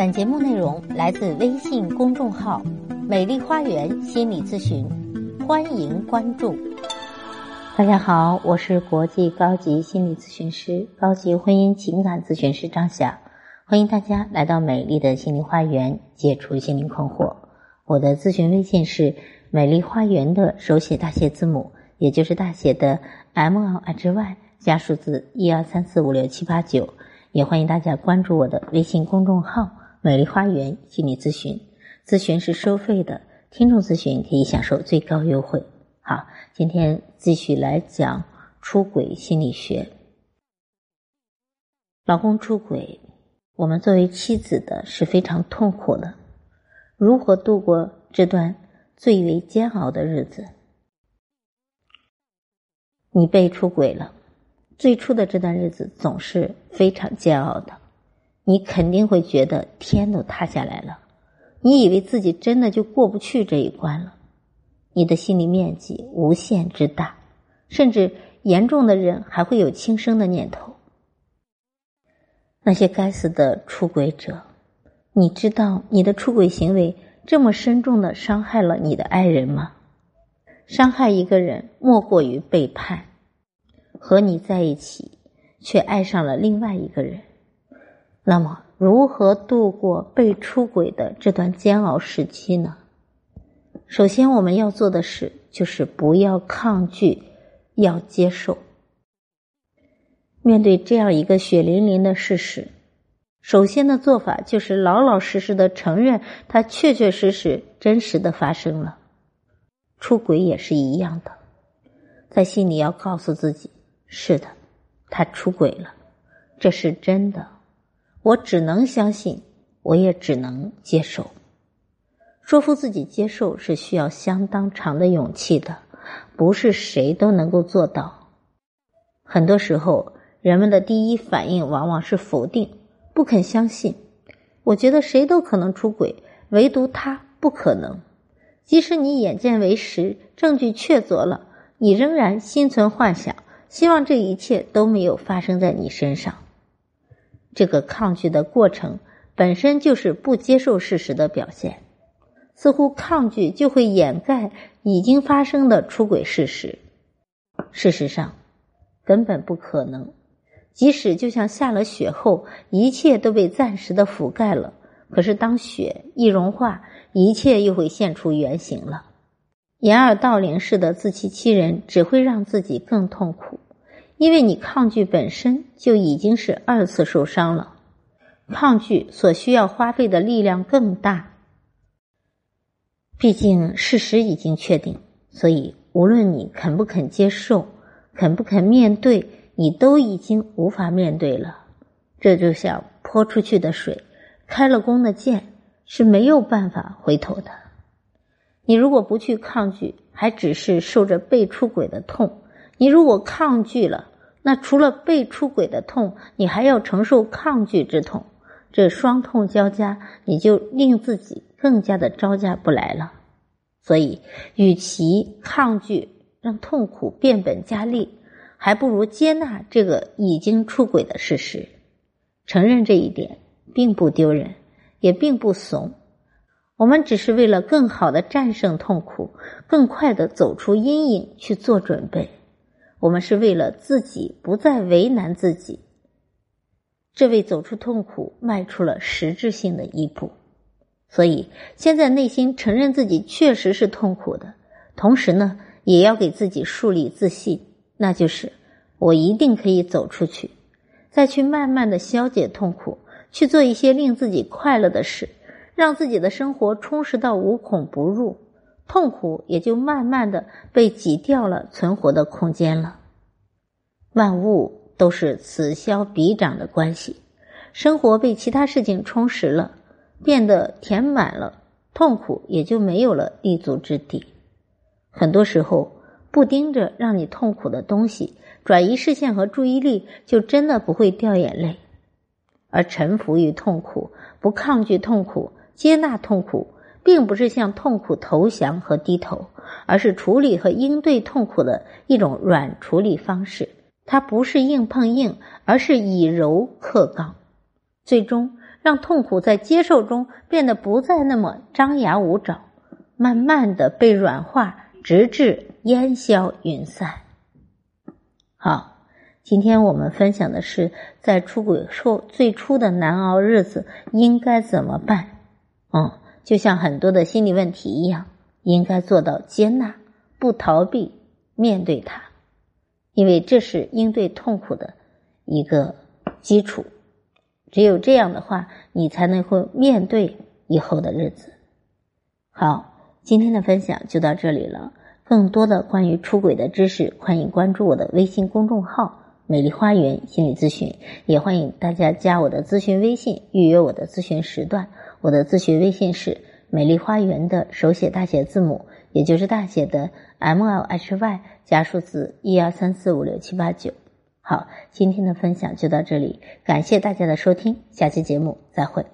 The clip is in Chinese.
本节目内容来自微信公众号“美丽花园心理咨询”，欢迎关注。大家好，我是国际高级心理咨询师、高级婚姻情感咨询师张霞，欢迎大家来到美丽的心灵花园，解除心灵困惑。我的咨询微信是“美丽花园”的手写大写字母，也就是大写的 M L H Y 加数字一二三四五六七八九。也欢迎大家关注我的微信公众号。美丽花园心理咨询，咨询是收费的，听众咨询可以享受最高优惠。好，今天继续来讲出轨心理学。老公出轨，我们作为妻子的是非常痛苦的。如何度过这段最为煎熬的日子？你被出轨了，最初的这段日子总是非常煎熬的。你肯定会觉得天都塌下来了，你以为自己真的就过不去这一关了，你的心理面积无限之大，甚至严重的人还会有轻生的念头。那些该死的出轨者，你知道你的出轨行为这么深重的伤害了你的爱人吗？伤害一个人莫过于背叛，和你在一起却爱上了另外一个人。那么，如何度过被出轨的这段煎熬时期呢？首先，我们要做的事就是不要抗拒，要接受。面对这样一个血淋淋的事实，首先的做法就是老老实实的承认它确确实实真实的发生了。出轨也是一样的，在心里要告诉自己：是的，他出轨了，这是真的。我只能相信，我也只能接受。说服自己接受是需要相当长的勇气的，不是谁都能够做到。很多时候，人们的第一反应往往是否定，不肯相信。我觉得谁都可能出轨，唯独他不可能。即使你眼见为实，证据确凿了，你仍然心存幻想，希望这一切都没有发生在你身上。这个抗拒的过程本身就是不接受事实的表现，似乎抗拒就会掩盖已经发生的出轨事实。事实上，根本不可能。即使就像下了雪后，一切都被暂时的覆盖了，可是当雪一融化，一切又会现出原形了。掩耳盗铃式的自欺欺人，只会让自己更痛苦。因为你抗拒本身就已经是二次受伤了，抗拒所需要花费的力量更大。毕竟事实已经确定，所以无论你肯不肯接受，肯不肯面对，你都已经无法面对了。这就像泼出去的水，开了弓的箭是没有办法回头的。你如果不去抗拒，还只是受着被出轨的痛；你如果抗拒了，那除了被出轨的痛，你还要承受抗拒之痛，这双痛交加，你就令自己更加的招架不来了。所以，与其抗拒让痛苦变本加厉，还不如接纳这个已经出轨的事实，承认这一点并不丢人，也并不怂。我们只是为了更好的战胜痛苦，更快的走出阴影去做准备。我们是为了自己不再为难自己，这为走出痛苦迈出了实质性的一步。所以，现在内心承认自己确实是痛苦的，同时呢，也要给自己树立自信，那就是我一定可以走出去，再去慢慢的消解痛苦，去做一些令自己快乐的事，让自己的生活充实到无孔不入。痛苦也就慢慢的被挤掉了存活的空间了。万物都是此消彼长的关系，生活被其他事情充实了，变得填满了，痛苦也就没有了立足之地。很多时候，不盯着让你痛苦的东西，转移视线和注意力，就真的不会掉眼泪。而臣服于痛苦，不抗拒痛苦，接纳痛苦。并不是向痛苦投降和低头，而是处理和应对痛苦的一种软处理方式。它不是硬碰硬，而是以柔克刚，最终让痛苦在接受中变得不再那么张牙舞爪，慢慢的被软化，直至烟消云散。好，今天我们分享的是在出轨后最初的难熬日子应该怎么办。嗯，就像很多的心理问题一样，应该做到接纳，不逃避，面对它，因为这是应对痛苦的一个基础。只有这样的话，你才能够面对以后的日子。好，今天的分享就到这里了。更多的关于出轨的知识，欢迎关注我的微信公众号“美丽花园心理咨询”，也欢迎大家加我的咨询微信，预约我的咨询时段。我的咨询微信是“美丽花园”的手写大写字母，也就是大写的 M L H Y 加数字一二三四五六七八九。好，今天的分享就到这里，感谢大家的收听，下期节目再会。